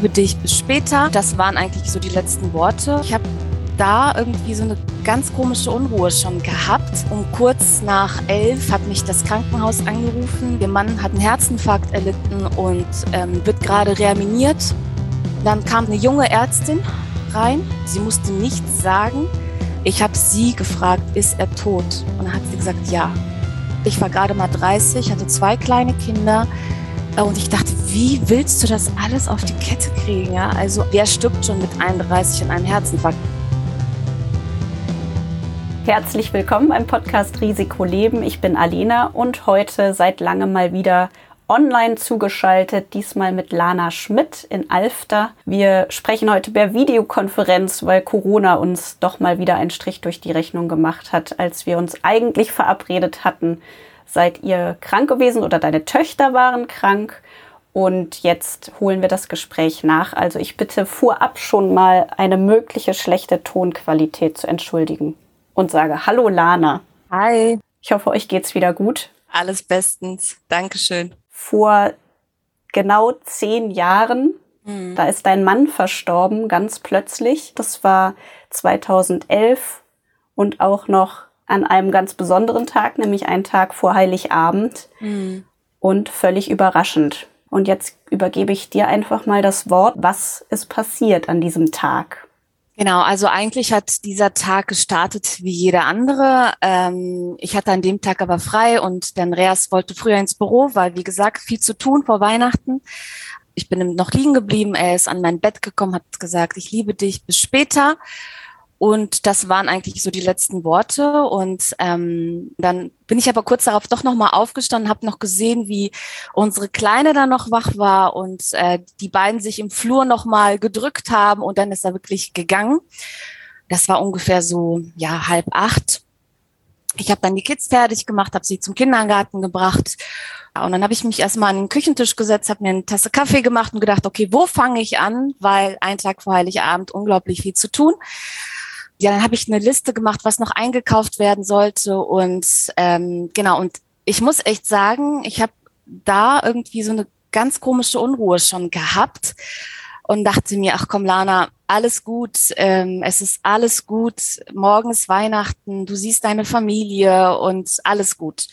liebe dich bis später. Das waren eigentlich so die letzten Worte. Ich habe da irgendwie so eine ganz komische Unruhe schon gehabt. Um kurz nach elf hat mich das Krankenhaus angerufen. Ihr Mann hat einen Herzinfarkt erlitten und ähm, wird gerade reanimiert. Dann kam eine junge Ärztin rein. Sie musste nichts sagen. Ich habe sie gefragt, ist er tot? Und dann hat sie gesagt, ja. Ich war gerade mal 30, hatte zwei kleine Kinder. Und ich dachte, wie willst du das alles auf die Kette kriegen? Ja? Also, wer stirbt schon mit 31 an einem Herzinfarkt? Herzlich willkommen beim Podcast Risiko Leben. Ich bin Alena und heute seit langem mal wieder online zugeschaltet, diesmal mit Lana Schmidt in Alfter. Wir sprechen heute per Videokonferenz, weil Corona uns doch mal wieder einen Strich durch die Rechnung gemacht hat, als wir uns eigentlich verabredet hatten. Seid ihr krank gewesen oder deine Töchter waren krank? Und jetzt holen wir das Gespräch nach. Also ich bitte vorab schon mal eine mögliche schlechte Tonqualität zu entschuldigen und sage Hallo Lana. Hi. Ich hoffe, euch geht's wieder gut. Alles bestens. Dankeschön vor genau zehn Jahren. Mhm. Da ist dein Mann verstorben, ganz plötzlich. Das war 2011 und auch noch an einem ganz besonderen Tag, nämlich einen Tag vor Heiligabend. Mhm. Und völlig überraschend. Und jetzt übergebe ich dir einfach mal das Wort. Was ist passiert an diesem Tag? Genau, also eigentlich hat dieser Tag gestartet wie jeder andere. Ähm, ich hatte an dem Tag aber frei und der Andreas wollte früher ins Büro, weil wie gesagt viel zu tun vor Weihnachten. Ich bin noch liegen geblieben. Er ist an mein Bett gekommen, hat gesagt, ich liebe dich, bis später. Und das waren eigentlich so die letzten Worte. Und ähm, dann bin ich aber kurz darauf doch nochmal aufgestanden, habe noch gesehen, wie unsere Kleine da noch wach war und äh, die beiden sich im Flur nochmal gedrückt haben und dann ist er wirklich gegangen. Das war ungefähr so, ja, halb acht. Ich habe dann die Kids fertig gemacht, habe sie zum Kindergarten gebracht. Und dann habe ich mich erstmal an den Küchentisch gesetzt, habe mir eine Tasse Kaffee gemacht und gedacht, okay, wo fange ich an? Weil ein Tag vor Heiligabend unglaublich viel zu tun ja, dann habe ich eine Liste gemacht, was noch eingekauft werden sollte. Und ähm, genau, und ich muss echt sagen, ich habe da irgendwie so eine ganz komische Unruhe schon gehabt und dachte mir, ach komm, Lana, alles gut, ähm, es ist alles gut, morgen ist Weihnachten, du siehst deine Familie und alles gut.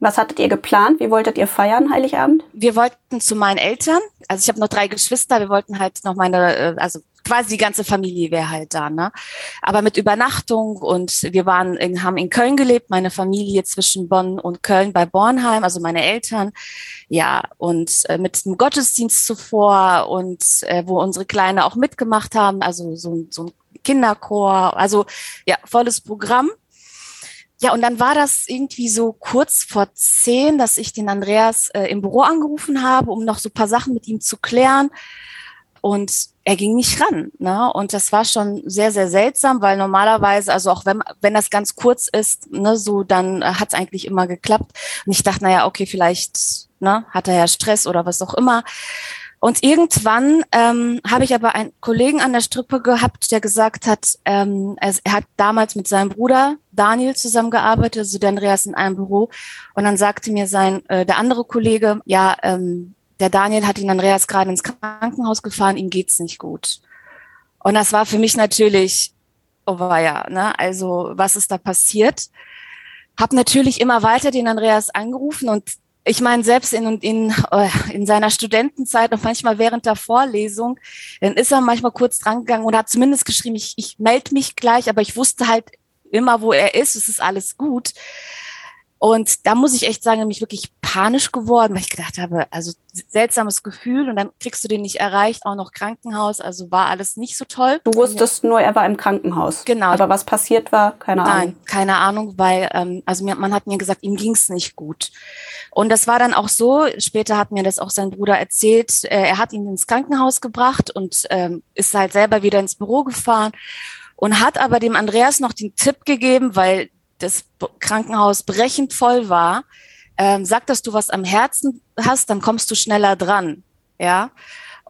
Was hattet ihr geplant? Wie wolltet ihr feiern, Heiligabend? Wir wollten zu meinen Eltern. Also ich habe noch drei Geschwister. Wir wollten halt noch meine, äh, also quasi die ganze Familie wäre halt da, ne? Aber mit Übernachtung und wir waren in, haben in Köln gelebt, meine Familie zwischen Bonn und Köln bei Bornheim, also meine Eltern, ja, und äh, mit einem Gottesdienst zuvor und äh, wo unsere Kleine auch mitgemacht haben, also so, so ein Kinderchor, also ja, volles Programm. Ja, und dann war das irgendwie so kurz vor zehn, dass ich den Andreas äh, im Büro angerufen habe, um noch so paar Sachen mit ihm zu klären. Und er ging nicht ran. Ne? Und das war schon sehr, sehr seltsam, weil normalerweise, also auch wenn, wenn das ganz kurz ist, ne, so dann hat es eigentlich immer geklappt. Und ich dachte, naja, okay, vielleicht ne, hat er ja Stress oder was auch immer. Und irgendwann ähm, habe ich aber einen Kollegen an der Strippe gehabt, der gesagt hat, ähm, er, er hat damals mit seinem Bruder Daniel zusammengearbeitet, also der Andreas in einem Büro. Und dann sagte mir sein äh, der andere Kollege, ja, ähm, der Daniel hat ihn Andreas gerade ins Krankenhaus gefahren, ihm geht's nicht gut. Und das war für mich natürlich, oh ja, ne? Also was ist da passiert? Hab natürlich immer weiter den Andreas angerufen und ich meine, selbst in, in, äh, in seiner Studentenzeit und manchmal während der Vorlesung, dann ist er manchmal kurz drangegangen und hat zumindest geschrieben, ich, ich melde mich gleich, aber ich wusste halt immer, wo er ist, es ist alles gut. Und da muss ich echt sagen, mich wirklich panisch geworden, weil ich gedacht habe, also seltsames Gefühl und dann kriegst du den nicht erreicht, auch noch Krankenhaus, also war alles nicht so toll. Du wusstest nur, er war im Krankenhaus. Genau. Aber was passiert war, keine Nein, Ahnung. Nein, keine Ahnung, weil ähm, also mir, man hat mir gesagt, ihm ging's nicht gut. Und das war dann auch so, später hat mir das auch sein Bruder erzählt, äh, er hat ihn ins Krankenhaus gebracht und ähm, ist halt selber wieder ins Büro gefahren und hat aber dem Andreas noch den Tipp gegeben, weil das Krankenhaus brechend voll war, ähm, sag, dass du was am Herzen hast, dann kommst du schneller dran. Ja.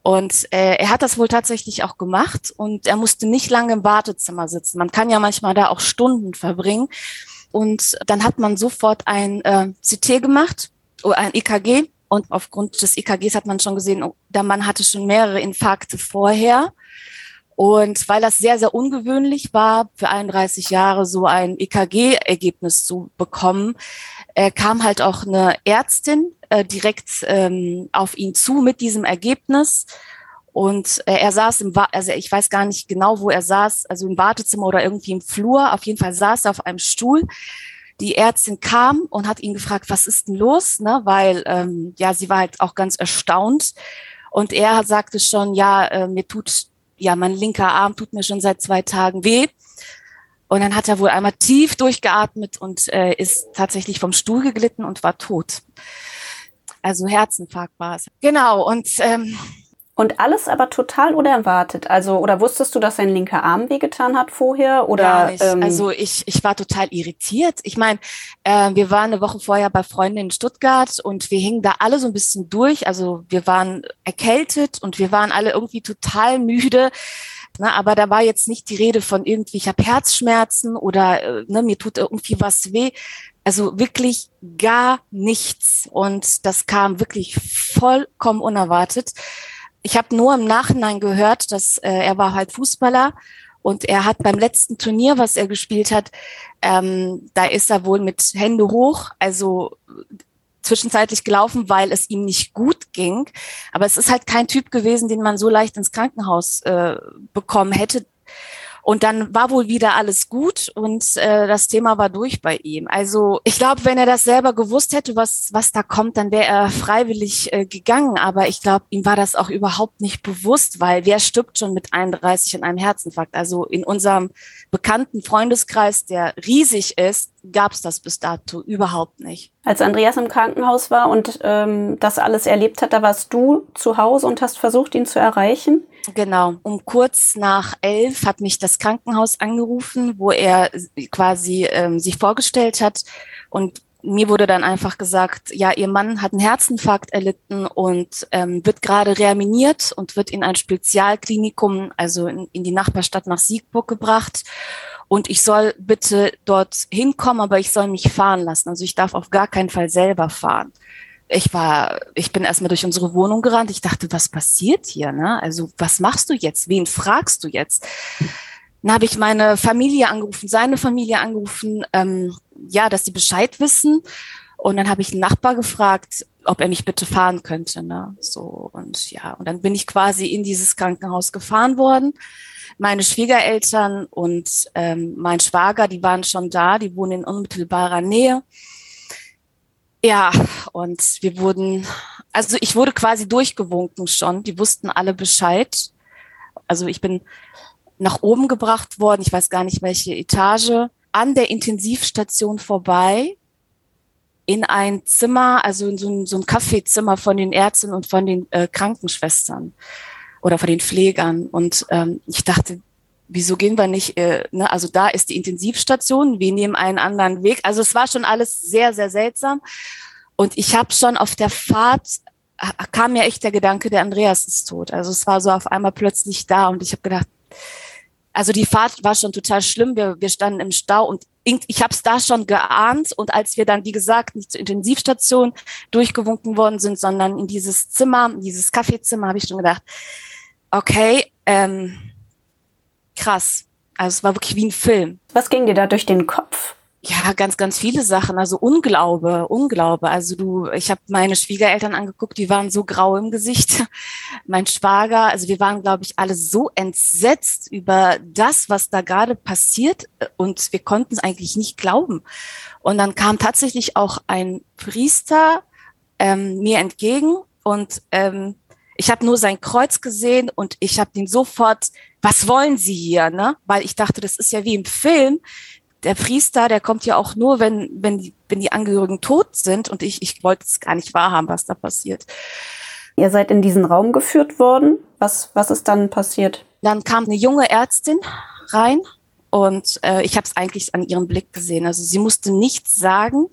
Und äh, er hat das wohl tatsächlich auch gemacht und er musste nicht lange im Wartezimmer sitzen. Man kann ja manchmal da auch Stunden verbringen. Und dann hat man sofort ein äh, CT gemacht, ein EKG Und aufgrund des EKGs hat man schon gesehen, oh, der Mann hatte schon mehrere Infarkte vorher. Und weil das sehr, sehr ungewöhnlich war, für 31 Jahre so ein EKG-Ergebnis zu bekommen, äh, kam halt auch eine Ärztin äh, direkt ähm, auf ihn zu mit diesem Ergebnis. Und äh, er saß im, also ich weiß gar nicht genau, wo er saß, also im Wartezimmer oder irgendwie im Flur. Auf jeden Fall saß er auf einem Stuhl die Ärztin kam und hat ihn gefragt, was ist denn los? Ne? Weil ähm, ja, sie war halt auch ganz erstaunt. Und er sagte schon, ja, äh, mir tut, ja, mein linker Arm tut mir schon seit zwei Tagen weh. Und dann hat er wohl einmal tief durchgeatmet und äh, ist tatsächlich vom Stuhl geglitten und war tot. Also Herzinfarkt war es. Genau, und ähm, und alles aber total unerwartet. Also, oder wusstest du, dass sein linker Arm wehgetan hat vorher? Oder, ähm also ich, ich war total irritiert. Ich meine, äh, wir waren eine Woche vorher bei Freunden in Stuttgart und wir hingen da alle so ein bisschen durch. Also wir waren erkältet und wir waren alle irgendwie total müde. Ne, aber da war jetzt nicht die Rede von irgendwie, ich habe Herzschmerzen oder äh, ne, mir tut irgendwie was weh. Also wirklich gar nichts. Und das kam wirklich vollkommen unerwartet ich habe nur im Nachhinein gehört, dass äh, er war halt Fußballer und er hat beim letzten Turnier, was er gespielt hat, ähm, da ist er wohl mit Hände hoch, also zwischenzeitlich gelaufen, weil es ihm nicht gut ging. Aber es ist halt kein Typ gewesen, den man so leicht ins Krankenhaus äh, bekommen hätte. Und dann war wohl wieder alles gut und äh, das Thema war durch bei ihm. Also ich glaube, wenn er das selber gewusst hätte, was, was da kommt, dann wäre er freiwillig äh, gegangen. Aber ich glaube, ihm war das auch überhaupt nicht bewusst, weil wer stirbt schon mit 31 in einem Herzinfarkt? Also in unserem bekannten Freundeskreis, der riesig ist, gab es das bis dato überhaupt nicht. Als Andreas im Krankenhaus war und ähm, das alles erlebt hat, da warst du zu Hause und hast versucht, ihn zu erreichen? Genau. Um kurz nach elf hat mich das Krankenhaus angerufen, wo er quasi ähm, sich vorgestellt hat und mir wurde dann einfach gesagt, ja, ihr Mann hat einen Herzinfarkt erlitten und ähm, wird gerade reanimiert und wird in ein Spezialklinikum, also in, in die Nachbarstadt nach Siegburg gebracht. Und ich soll bitte dort hinkommen, aber ich soll mich fahren lassen. Also ich darf auf gar keinen Fall selber fahren ich war, ich bin erstmal durch unsere Wohnung gerannt. Ich dachte, was passiert hier? Ne? Also was machst du jetzt? Wen fragst du jetzt? Dann habe ich meine Familie angerufen, seine Familie angerufen, ähm, ja, dass sie Bescheid wissen. Und dann habe ich einen Nachbar gefragt, ob er mich bitte fahren könnte. Ne? So und ja, und dann bin ich quasi in dieses Krankenhaus gefahren worden. Meine Schwiegereltern und ähm, mein Schwager, die waren schon da, die wohnen in unmittelbarer Nähe. Ja, und wir wurden, also ich wurde quasi durchgewunken schon. Die wussten alle Bescheid. Also ich bin nach oben gebracht worden, ich weiß gar nicht welche Etage, an der Intensivstation vorbei in ein Zimmer, also in so ein, so ein Kaffeezimmer von den Ärzten und von den äh, Krankenschwestern oder von den Pflegern. Und ähm, ich dachte, wieso gehen wir nicht, äh, ne? also da ist die Intensivstation, wir nehmen einen anderen Weg. Also es war schon alles sehr, sehr seltsam. Und ich habe schon auf der Fahrt, kam mir echt der Gedanke, der Andreas ist tot. Also es war so auf einmal plötzlich da und ich habe gedacht, also die Fahrt war schon total schlimm. Wir, wir standen im Stau und ich habe es da schon geahnt. Und als wir dann, wie gesagt, nicht zur Intensivstation durchgewunken worden sind, sondern in dieses Zimmer, dieses Kaffeezimmer, habe ich schon gedacht, okay, ähm, krass. Also es war wirklich wie ein Film. Was ging dir da durch den Kopf? Ja, ganz, ganz viele Sachen. Also Unglaube, Unglaube. Also du, ich habe meine Schwiegereltern angeguckt, die waren so grau im Gesicht. Mein Schwager, also wir waren, glaube ich, alle so entsetzt über das, was da gerade passiert und wir konnten es eigentlich nicht glauben. Und dann kam tatsächlich auch ein Priester ähm, mir entgegen und ähm, ich habe nur sein Kreuz gesehen und ich habe ihn sofort, was wollen Sie hier? Ne? Weil ich dachte, das ist ja wie im Film. Der Priester, der kommt ja auch nur, wenn, wenn, die, wenn die Angehörigen tot sind. Und ich, ich wollte es gar nicht wahrhaben, was da passiert. Ihr seid in diesen Raum geführt worden. Was, was ist dann passiert? Dann kam eine junge Ärztin rein und äh, ich habe es eigentlich an ihrem Blick gesehen. Also sie musste nichts sagen.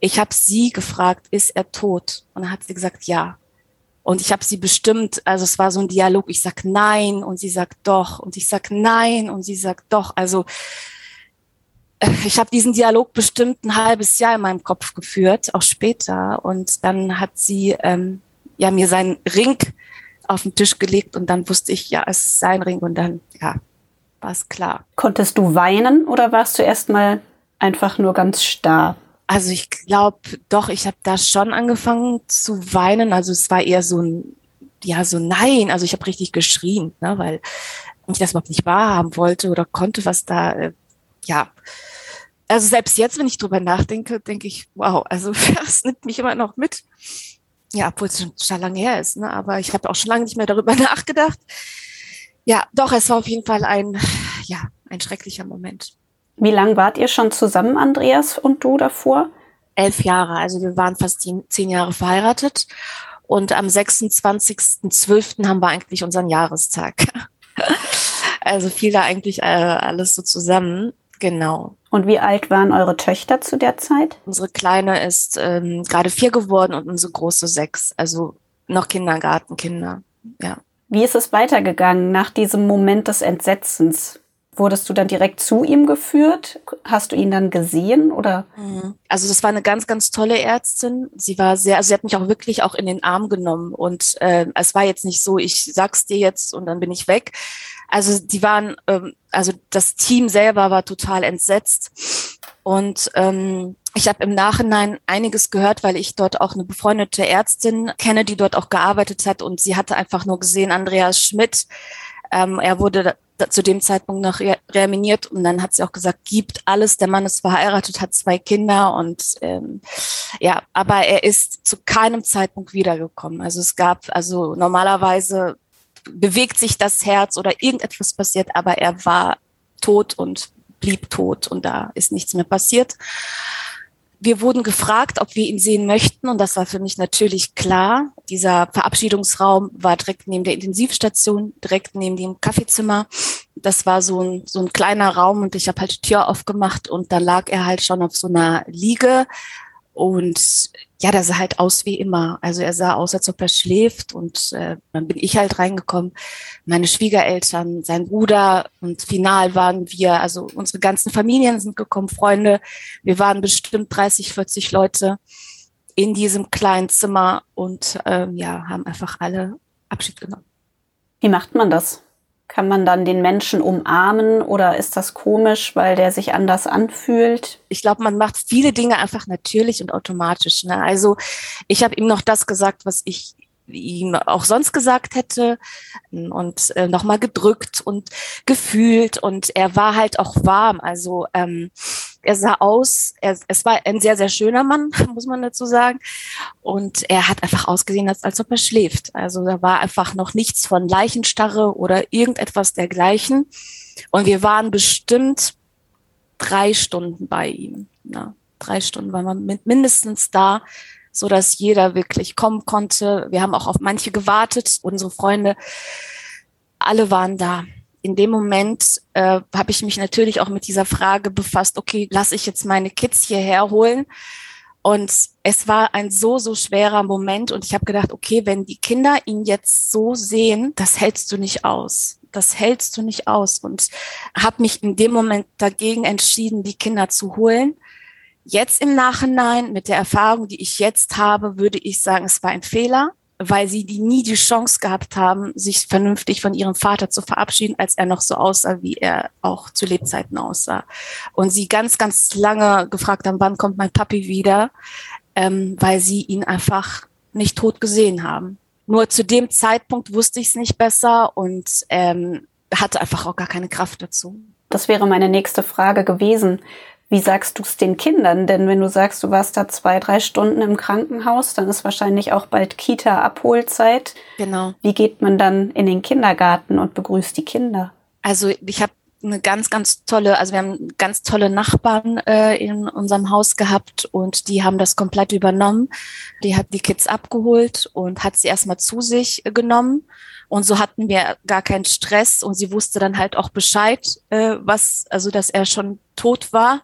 Ich habe sie gefragt, ist er tot? Und dann hat sie gesagt, ja. Und ich habe sie bestimmt, also es war so ein Dialog, ich sag nein und sie sagt doch und ich sag nein und sie sagt doch. Also ich habe diesen Dialog bestimmt ein halbes Jahr in meinem Kopf geführt, auch später. Und dann hat sie ähm, ja mir seinen Ring auf den Tisch gelegt und dann wusste ich, ja, es ist sein Ring und dann, ja, war es klar. Konntest du weinen oder warst du erstmal einfach nur ganz starr? Also ich glaube doch, ich habe da schon angefangen zu weinen. Also es war eher so ein, ja, so nein. Also ich habe richtig geschrien, ne, weil ich das überhaupt nicht wahrhaben wollte oder konnte, was da, äh, ja. Also selbst jetzt, wenn ich drüber nachdenke, denke ich, wow, also das nimmt mich immer noch mit. Ja, obwohl es schon, schon lange her ist, ne? aber ich habe auch schon lange nicht mehr darüber nachgedacht. Ja, doch, es war auf jeden Fall ein, ja, ein schrecklicher Moment. Wie lange wart ihr schon zusammen, Andreas und du davor? Elf Jahre, also wir waren fast zehn Jahre verheiratet und am 26.12. haben wir eigentlich unseren Jahrestag. also fiel da eigentlich äh, alles so zusammen. Genau. Und wie alt waren eure Töchter zu der Zeit? Unsere Kleine ist ähm, gerade vier geworden und unsere große sechs. Also noch Kindergartenkinder. Ja. Wie ist es weitergegangen nach diesem Moment des Entsetzens? Wurdest du dann direkt zu ihm geführt? Hast du ihn dann gesehen oder? Mhm. Also das war eine ganz, ganz tolle Ärztin. Sie war sehr, also sie hat mich auch wirklich auch in den Arm genommen und äh, es war jetzt nicht so, ich sag's dir jetzt und dann bin ich weg. Also die waren, ähm, also das Team selber war total entsetzt und ähm, ich habe im Nachhinein einiges gehört, weil ich dort auch eine befreundete Ärztin kenne, die dort auch gearbeitet hat und sie hatte einfach nur gesehen, Andreas Schmidt. Ähm, er wurde zu dem Zeitpunkt noch re reanimiert und dann hat sie auch gesagt, gibt alles, der Mann ist verheiratet, hat zwei Kinder und ähm, ja, aber er ist zu keinem Zeitpunkt wiedergekommen. Also es gab, also normalerweise bewegt sich das Herz oder irgendetwas passiert, aber er war tot und blieb tot und da ist nichts mehr passiert. Wir wurden gefragt, ob wir ihn sehen möchten und das war für mich natürlich klar. Dieser Verabschiedungsraum war direkt neben der Intensivstation, direkt neben dem Kaffeezimmer. Das war so ein, so ein kleiner Raum und ich habe halt die Tür aufgemacht und da lag er halt schon auf so einer Liege und ja, der sah halt aus wie immer. Also er sah aus, als ob er schläft und äh, dann bin ich halt reingekommen. Meine Schwiegereltern, sein Bruder und final waren wir, also unsere ganzen Familien sind gekommen, Freunde. Wir waren bestimmt 30, 40 Leute in diesem kleinen Zimmer und ähm, ja, haben einfach alle Abschied genommen. Wie macht man das? Kann man dann den Menschen umarmen oder ist das komisch, weil der sich anders anfühlt? Ich glaube, man macht viele Dinge einfach natürlich und automatisch. Ne? Also ich habe ihm noch das gesagt, was ich ihm auch sonst gesagt hätte und äh, nochmal gedrückt und gefühlt und er war halt auch warm. Also ähm, er sah aus, er, es war ein sehr, sehr schöner Mann, muss man dazu sagen. Und er hat einfach ausgesehen, als, als ob er schläft. Also da war einfach noch nichts von Leichenstarre oder irgendetwas dergleichen. Und wir waren bestimmt drei Stunden bei ihm. Ja, drei Stunden waren wir mit mindestens da so dass jeder wirklich kommen konnte. Wir haben auch auf manche gewartet. Unsere Freunde, alle waren da. In dem Moment äh, habe ich mich natürlich auch mit dieser Frage befasst, okay, lasse ich jetzt meine Kids hierher holen? Und es war ein so, so schwerer Moment. Und ich habe gedacht, okay, wenn die Kinder ihn jetzt so sehen, das hältst du nicht aus. Das hältst du nicht aus. Und habe mich in dem Moment dagegen entschieden, die Kinder zu holen. Jetzt im Nachhinein, mit der Erfahrung, die ich jetzt habe, würde ich sagen, es war ein Fehler, weil sie die nie die Chance gehabt haben, sich vernünftig von ihrem Vater zu verabschieden, als er noch so aussah, wie er auch zu Lebzeiten aussah. Und sie ganz, ganz lange gefragt haben, wann kommt mein Papi wieder, ähm, weil sie ihn einfach nicht tot gesehen haben. Nur zu dem Zeitpunkt wusste ich es nicht besser und ähm, hatte einfach auch gar keine Kraft dazu. Das wäre meine nächste Frage gewesen. Wie sagst du es den Kindern? Denn wenn du sagst, du warst da zwei, drei Stunden im Krankenhaus, dann ist wahrscheinlich auch bald Kita-Abholzeit. Genau. Wie geht man dann in den Kindergarten und begrüßt die Kinder? Also ich habe eine ganz, ganz tolle, also wir haben ganz tolle Nachbarn äh, in unserem Haus gehabt und die haben das komplett übernommen. Die hat die Kids abgeholt und hat sie erstmal zu sich genommen und so hatten wir gar keinen Stress und sie wusste dann halt auch Bescheid, äh, was, also dass er schon tot war.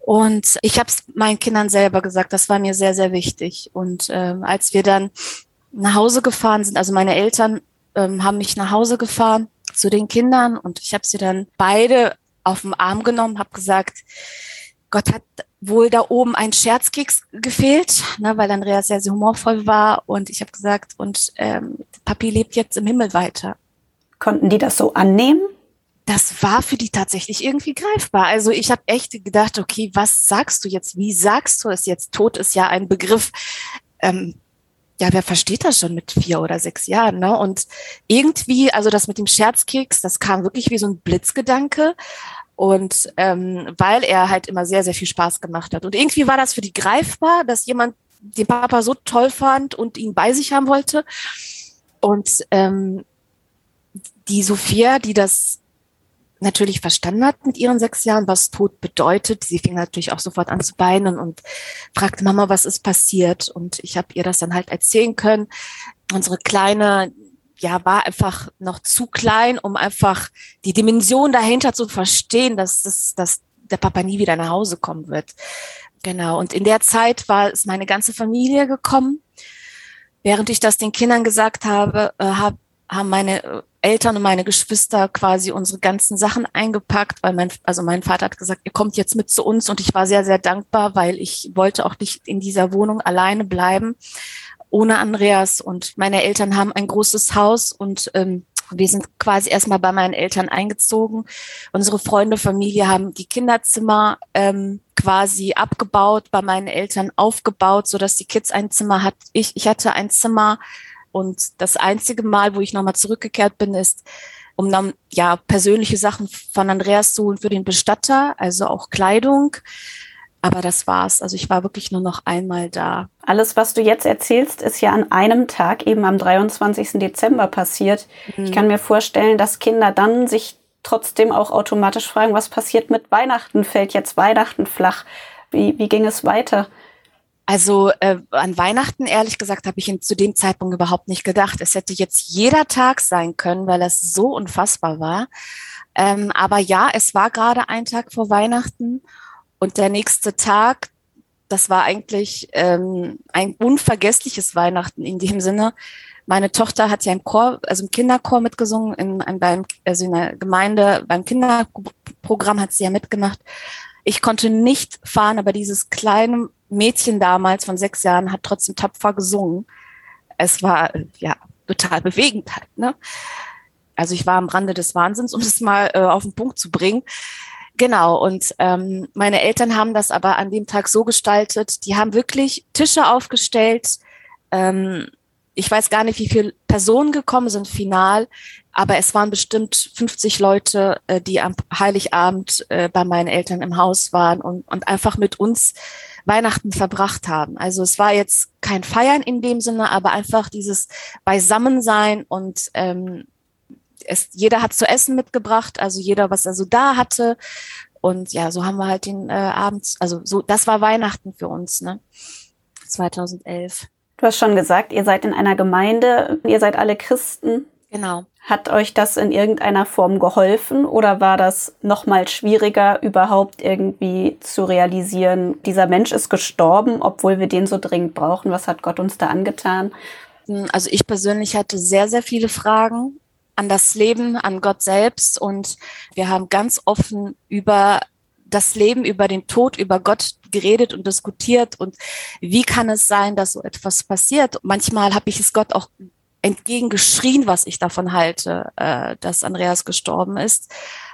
Und ich habe es meinen Kindern selber gesagt, das war mir sehr, sehr wichtig. Und ähm, als wir dann nach Hause gefahren sind, also meine Eltern ähm, haben mich nach Hause gefahren zu den Kindern und ich habe sie dann beide auf den Arm genommen, habe gesagt, Gott hat wohl da oben ein Scherzkeks gefehlt, ne, weil Andreas sehr, sehr humorvoll war. Und ich habe gesagt, und ähm, Papi lebt jetzt im Himmel weiter. Konnten die das so annehmen? Das war für die tatsächlich irgendwie greifbar. Also ich habe echt gedacht, okay, was sagst du jetzt? Wie sagst du es jetzt? Tod ist ja ein Begriff. Ähm, ja, wer versteht das schon mit vier oder sechs Jahren? Ne? Und irgendwie, also das mit dem Scherzkeks, das kam wirklich wie so ein Blitzgedanke. Und ähm, weil er halt immer sehr, sehr viel Spaß gemacht hat. Und irgendwie war das für die greifbar, dass jemand den Papa so toll fand und ihn bei sich haben wollte. Und ähm, die Sophia, die das natürlich verstanden hat mit ihren sechs Jahren, was Tod bedeutet. Sie fing natürlich auch sofort an zu weinen und fragte Mama, was ist passiert? Und ich habe ihr das dann halt erzählen können. Unsere Kleine, ja, war einfach noch zu klein, um einfach die Dimension dahinter zu verstehen, dass, dass, dass der Papa nie wieder nach Hause kommen wird. Genau. Und in der Zeit war es meine ganze Familie gekommen. Während ich das den Kindern gesagt habe, äh, hab, haben meine äh, Eltern und meine Geschwister quasi unsere ganzen Sachen eingepackt, weil mein, also mein Vater hat gesagt, ihr kommt jetzt mit zu uns und ich war sehr, sehr dankbar, weil ich wollte auch nicht in dieser Wohnung alleine bleiben ohne Andreas. Und meine Eltern haben ein großes Haus und ähm, wir sind quasi erstmal bei meinen Eltern eingezogen. Unsere Freunde, Familie haben die Kinderzimmer ähm, quasi abgebaut, bei meinen Eltern aufgebaut, so dass die Kids ein Zimmer hat. Ich, ich hatte ein Zimmer und das einzige Mal, wo ich nochmal zurückgekehrt bin, ist, um dann ja persönliche Sachen von Andreas zu holen für den Bestatter, also auch Kleidung. Aber das war's. Also ich war wirklich nur noch einmal da. Alles, was du jetzt erzählst, ist ja an einem Tag, eben am 23. Dezember passiert. Mhm. Ich kann mir vorstellen, dass Kinder dann sich trotzdem auch automatisch fragen, was passiert mit Weihnachten? Fällt jetzt Weihnachten flach? Wie, wie ging es weiter? Also äh, an Weihnachten, ehrlich gesagt, habe ich zu dem Zeitpunkt überhaupt nicht gedacht. Es hätte jetzt jeder Tag sein können, weil es so unfassbar war. Ähm, aber ja, es war gerade ein Tag vor Weihnachten und der nächste Tag, das war eigentlich ähm, ein unvergessliches Weihnachten in dem Sinne. Meine Tochter hat ja im Chor, also im Kinderchor mitgesungen, in, in, beim, also in der Gemeinde, beim Kinderprogramm hat sie ja mitgemacht. Ich konnte nicht fahren, aber dieses kleine Mädchen damals von sechs Jahren hat trotzdem tapfer gesungen. Es war ja total bewegend halt. Ne? Also ich war am Rande des Wahnsinns, um es mal äh, auf den Punkt zu bringen. Genau, und ähm, meine Eltern haben das aber an dem Tag so gestaltet, die haben wirklich Tische aufgestellt. Ähm, ich weiß gar nicht, wie viele Personen gekommen sind final, aber es waren bestimmt 50 Leute, äh, die am Heiligabend äh, bei meinen Eltern im Haus waren und, und einfach mit uns Weihnachten verbracht haben. Also es war jetzt kein Feiern in dem Sinne, aber einfach dieses Beisammensein und ähm, es, jeder hat zu essen mitgebracht, also jeder, was er so da hatte. Und ja, so haben wir halt den äh, Abend, also so, das war Weihnachten für uns, ne? 2011. Du hast schon gesagt, ihr seid in einer Gemeinde, ihr seid alle Christen. Genau. Hat euch das in irgendeiner Form geholfen oder war das nochmal schwieriger, überhaupt irgendwie zu realisieren, dieser Mensch ist gestorben, obwohl wir den so dringend brauchen? Was hat Gott uns da angetan? Also ich persönlich hatte sehr, sehr viele Fragen an das Leben, an Gott selbst und wir haben ganz offen über das Leben, über den Tod, über Gott geredet und diskutiert und wie kann es sein, dass so etwas passiert. Manchmal habe ich es Gott auch entgegengeschrien, was ich davon halte, äh, dass Andreas gestorben ist.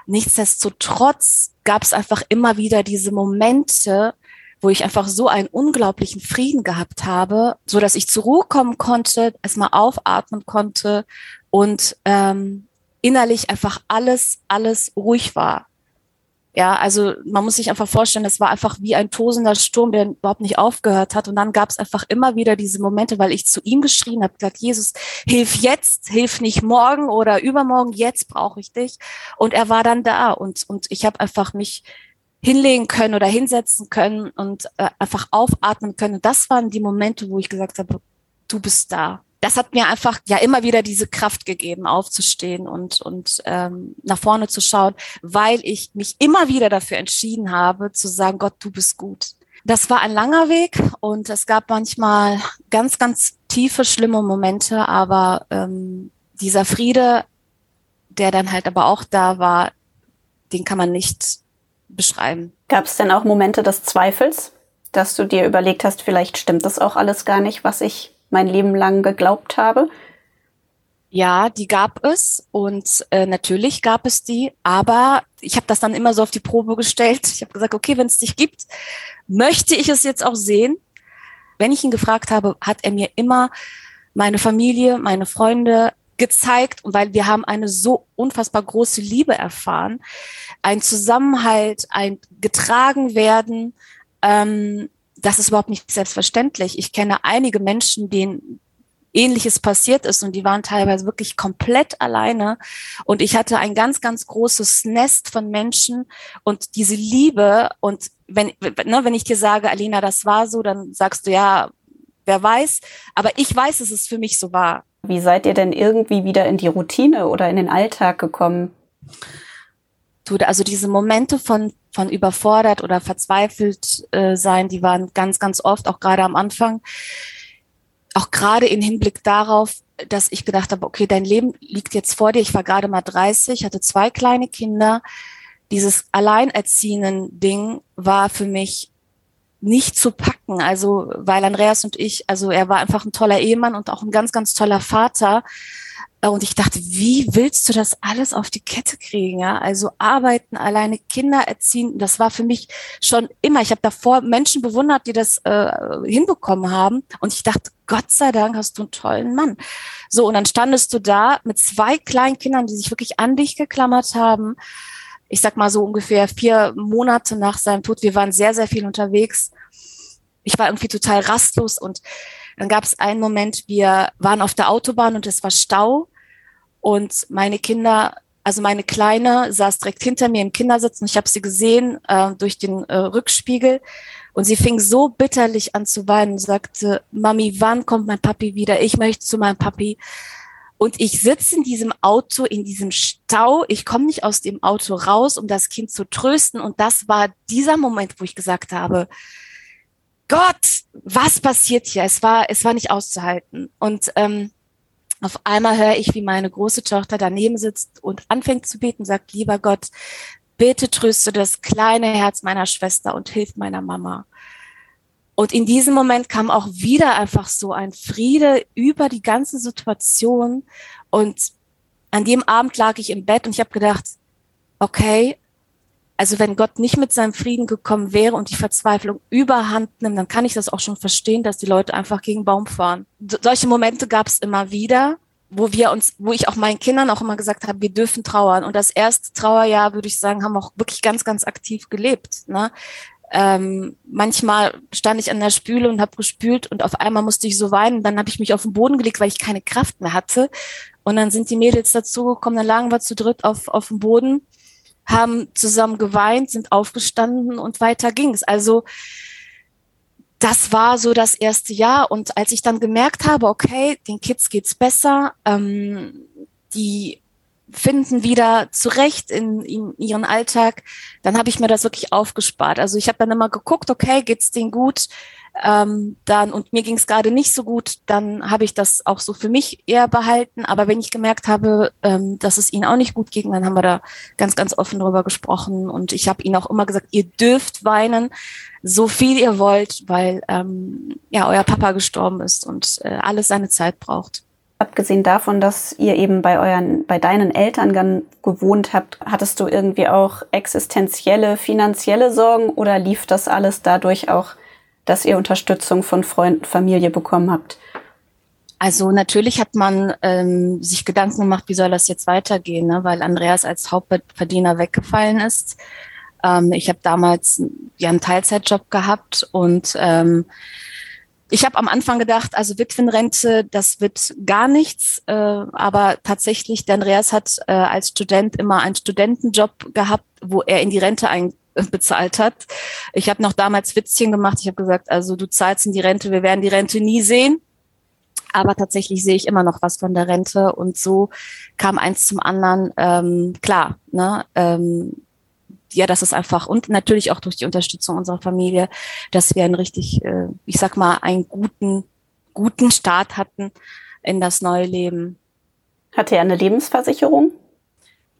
Nichtsdestotrotz gab es einfach immer wieder diese Momente, wo ich einfach so einen unglaublichen Frieden gehabt habe, so dass ich zur Ruhe kommen konnte, erstmal aufatmen konnte und ähm, innerlich einfach alles, alles ruhig war. Ja, also man muss sich einfach vorstellen, es war einfach wie ein tosender Sturm, der überhaupt nicht aufgehört hat. Und dann gab es einfach immer wieder diese Momente, weil ich zu ihm geschrien habe, gesagt, Jesus, hilf jetzt, hilf nicht morgen oder übermorgen, jetzt brauche ich dich. Und er war dann da und, und ich habe einfach mich hinlegen können oder hinsetzen können und äh, einfach aufatmen können. Und das waren die Momente, wo ich gesagt habe, du bist da das hat mir einfach ja immer wieder diese Kraft gegeben, aufzustehen und, und ähm, nach vorne zu schauen, weil ich mich immer wieder dafür entschieden habe, zu sagen, Gott, du bist gut. Das war ein langer Weg und es gab manchmal ganz, ganz tiefe, schlimme Momente, aber ähm, dieser Friede, der dann halt aber auch da war, den kann man nicht beschreiben. Gab es denn auch Momente des Zweifels, dass du dir überlegt hast, vielleicht stimmt das auch alles gar nicht, was ich mein Leben lang geglaubt habe? Ja, die gab es und äh, natürlich gab es die, aber ich habe das dann immer so auf die Probe gestellt. Ich habe gesagt, okay, wenn es dich gibt, möchte ich es jetzt auch sehen. Wenn ich ihn gefragt habe, hat er mir immer meine Familie, meine Freunde gezeigt, weil wir haben eine so unfassbar große Liebe erfahren, ein Zusammenhalt, ein getragen werden. Ähm, das ist überhaupt nicht selbstverständlich. Ich kenne einige Menschen, denen Ähnliches passiert ist und die waren teilweise wirklich komplett alleine und ich hatte ein ganz, ganz großes Nest von Menschen und diese Liebe und wenn, ne, wenn ich dir sage, Alina, das war so, dann sagst du ja, wer weiß, aber ich weiß, dass es für mich so war. Wie seid ihr denn irgendwie wieder in die Routine oder in den Alltag gekommen? Also diese Momente von, von überfordert oder verzweifelt äh, sein, die waren ganz, ganz oft, auch gerade am Anfang auch gerade in Hinblick darauf, dass ich gedacht habe, okay, dein Leben liegt jetzt vor dir. Ich war gerade mal 30, hatte zwei kleine Kinder. Dieses Alleinerziehenden-Ding war für mich nicht zu packen. Also, weil Andreas und ich, also er war einfach ein toller Ehemann und auch ein ganz, ganz toller Vater. Und ich dachte, wie willst du das alles auf die Kette kriegen? Ja? Also arbeiten, alleine Kinder erziehen, das war für mich schon immer. Ich habe davor Menschen bewundert, die das äh, hinbekommen haben. Und ich dachte, Gott sei Dank hast du einen tollen Mann. So, und dann standest du da mit zwei kleinen Kindern, die sich wirklich an dich geklammert haben. Ich sag mal so ungefähr vier Monate nach seinem Tod. Wir waren sehr, sehr viel unterwegs. Ich war irgendwie total rastlos und dann gab es einen Moment, wir waren auf der Autobahn und es war Stau und meine Kinder, also meine Kleine saß direkt hinter mir im Kindersitz und ich habe sie gesehen äh, durch den äh, Rückspiegel und sie fing so bitterlich an zu weinen und sagte, Mami, wann kommt mein Papi wieder? Ich möchte zu meinem Papi. Und ich sitze in diesem Auto, in diesem Stau. Ich komme nicht aus dem Auto raus, um das Kind zu trösten. Und das war dieser Moment, wo ich gesagt habe, Gott, was passiert hier? Es war, es war nicht auszuhalten. Und ähm, auf einmal höre ich, wie meine große Tochter daneben sitzt und anfängt zu beten, sagt, lieber Gott, bitte tröste das kleine Herz meiner Schwester und hilf meiner Mama. Und in diesem Moment kam auch wieder einfach so ein Friede über die ganze Situation. Und an dem Abend lag ich im Bett und ich habe gedacht, okay, also wenn Gott nicht mit seinem Frieden gekommen wäre und die Verzweiflung überhand nimmt, dann kann ich das auch schon verstehen, dass die Leute einfach gegen Baum fahren. So, solche Momente gab es immer wieder, wo wir uns, wo ich auch meinen Kindern auch immer gesagt habe, wir dürfen trauern. Und das erste Trauerjahr, würde ich sagen, haben wir auch wirklich ganz, ganz aktiv gelebt. Ne? Ähm, manchmal stand ich an der Spüle und habe gespült und auf einmal musste ich so weinen. Dann habe ich mich auf den Boden gelegt, weil ich keine Kraft mehr hatte. Und dann sind die Mädels dazugekommen, dann lagen wir zu dritt auf, auf dem Boden haben zusammen geweint, sind aufgestanden und weiter ging's. Also das war so das erste Jahr. Und als ich dann gemerkt habe, okay, den Kids geht's besser, ähm, die finden wieder zurecht in, in ihren Alltag, dann habe ich mir das wirklich aufgespart. Also ich habe dann immer geguckt, okay, geht's denen gut? ähm, dann und mir ging es gerade nicht so gut, dann habe ich das auch so für mich eher behalten. Aber wenn ich gemerkt habe, ähm, dass es ihnen auch nicht gut ging, dann haben wir da ganz, ganz offen drüber gesprochen und ich habe ihnen auch immer gesagt, ihr dürft weinen, so viel ihr wollt, weil ähm, ja euer Papa gestorben ist und äh, alles seine Zeit braucht. Abgesehen davon, dass ihr eben bei euren, bei deinen Eltern gewohnt habt, hattest du irgendwie auch existenzielle, finanzielle Sorgen oder lief das alles dadurch auch dass ihr Unterstützung von Freunden, Familie bekommen habt? Also natürlich hat man ähm, sich Gedanken gemacht, wie soll das jetzt weitergehen, ne? weil Andreas als Hauptverdiener weggefallen ist. Ähm, ich habe damals ja einen Teilzeitjob gehabt und ähm, ich habe am Anfang gedacht, also Witwenrente, das wird gar nichts. Äh, aber tatsächlich, der Andreas hat äh, als Student immer einen Studentenjob gehabt, wo er in die Rente ein, bezahlt hat. Ich habe noch damals Witzchen gemacht. Ich habe gesagt, also du zahlst in die Rente, wir werden die Rente nie sehen. Aber tatsächlich sehe ich immer noch was von der Rente. Und so kam eins zum anderen. Ähm, klar, ne? Ähm, ja, das ist einfach und natürlich auch durch die Unterstützung unserer Familie, dass wir einen richtig, äh, ich sag mal, einen guten, guten Start hatten in das neue Leben. Hatte er eine Lebensversicherung?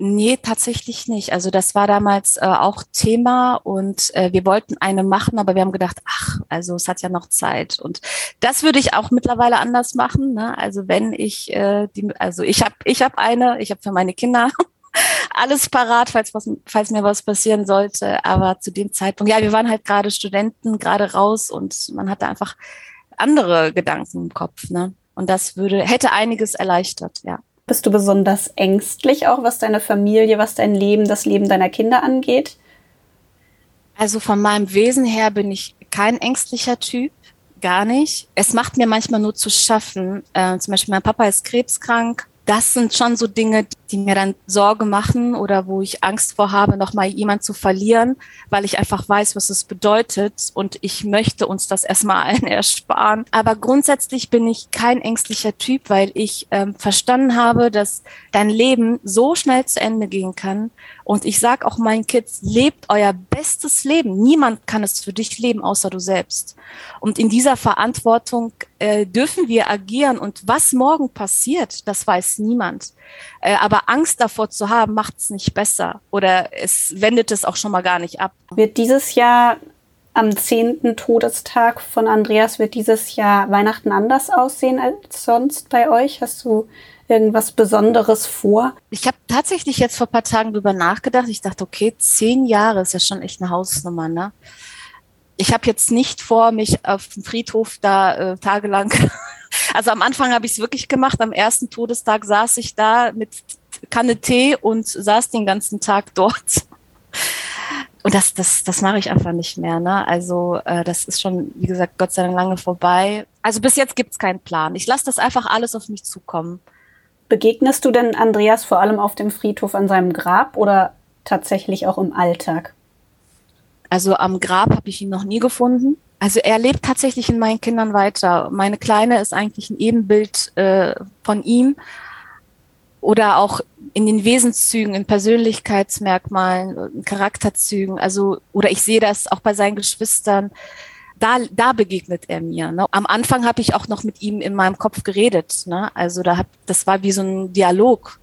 Nee, tatsächlich nicht. Also das war damals äh, auch Thema und äh, wir wollten eine machen, aber wir haben gedacht, ach, also es hat ja noch Zeit. Und das würde ich auch mittlerweile anders machen. Ne? Also wenn ich äh, die, also ich habe ich hab eine, ich habe für meine Kinder alles parat, falls, was, falls mir was passieren sollte. Aber zu dem Zeitpunkt, ja, wir waren halt gerade Studenten, gerade raus und man hatte einfach andere Gedanken im Kopf. Ne? Und das würde, hätte einiges erleichtert, ja. Bist du besonders ängstlich auch, was deine Familie, was dein Leben, das Leben deiner Kinder angeht? Also von meinem Wesen her bin ich kein ängstlicher Typ, gar nicht. Es macht mir manchmal nur zu schaffen. Äh, zum Beispiel mein Papa ist krebskrank das sind schon so Dinge, die mir dann Sorge machen oder wo ich Angst vor habe, nochmal jemand zu verlieren, weil ich einfach weiß, was es bedeutet und ich möchte uns das erstmal allen ersparen. Aber grundsätzlich bin ich kein ängstlicher Typ, weil ich ähm, verstanden habe, dass dein Leben so schnell zu Ende gehen kann. Und ich sage auch meinen Kids, lebt euer bestes Leben. Niemand kann es für dich leben, außer du selbst. Und in dieser Verantwortung äh, dürfen wir agieren. Und was morgen passiert, das weiß niemand. Äh, aber Angst davor zu haben, macht es nicht besser oder es wendet es auch schon mal gar nicht ab. Wird dieses Jahr am zehnten Todestag von Andreas, wird dieses Jahr Weihnachten anders aussehen als sonst bei euch? Hast du irgendwas Besonderes vor? Ich habe tatsächlich jetzt vor ein paar Tagen drüber nachgedacht. Ich dachte, okay, zehn Jahre ist ja schon echt eine Hausnummer, ne? Ich habe jetzt nicht vor, mich auf dem Friedhof da äh, tagelang Also am Anfang habe ich es wirklich gemacht. Am ersten Todestag saß ich da mit Kanne Tee und saß den ganzen Tag dort. Und das, das, das mache ich einfach nicht mehr. Ne? Also äh, das ist schon, wie gesagt, Gott sei Dank lange vorbei. Also bis jetzt gibt's keinen Plan. Ich lasse das einfach alles auf mich zukommen. Begegnest du denn Andreas vor allem auf dem Friedhof an seinem Grab oder tatsächlich auch im Alltag? Also am Grab habe ich ihn noch nie gefunden. Also er lebt tatsächlich in meinen Kindern weiter. Meine Kleine ist eigentlich ein Ebenbild äh, von ihm oder auch in den Wesenszügen, in Persönlichkeitsmerkmalen, in Charakterzügen. Also oder ich sehe das auch bei seinen Geschwistern. Da, da begegnet er mir. Ne? Am Anfang habe ich auch noch mit ihm in meinem Kopf geredet. Ne? Also da hab, das war wie so ein Dialog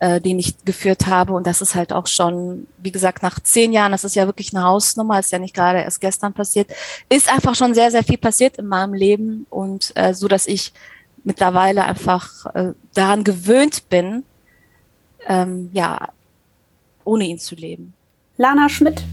äh, den ich geführt habe. Und das ist halt auch schon, wie gesagt, nach zehn Jahren, das ist ja wirklich eine Hausnummer, ist ja nicht gerade erst gestern passiert, ist einfach schon sehr, sehr viel passiert in meinem Leben und äh, so, dass ich mittlerweile einfach äh, daran gewöhnt bin, ähm, ja, ohne ihn zu leben. Lana Schmidt,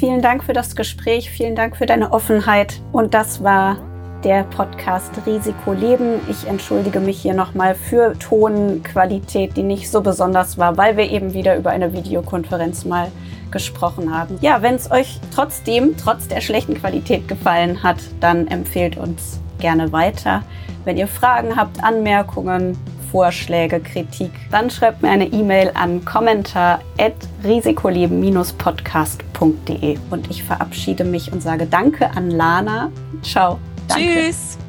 vielen Dank für das Gespräch, vielen Dank für deine Offenheit und das war der Podcast Risiko Leben. Ich entschuldige mich hier nochmal für Tonqualität, die nicht so besonders war, weil wir eben wieder über eine Videokonferenz mal gesprochen haben. Ja, wenn es euch trotzdem, trotz der schlechten Qualität gefallen hat, dann empfehlt uns gerne weiter. Wenn ihr Fragen habt, Anmerkungen, Vorschläge, Kritik, dann schreibt mir eine E-Mail an kommentar@risikoleben-podcast.de und ich verabschiede mich und sage Danke an Lana. Ciao. Danke. Tschüss.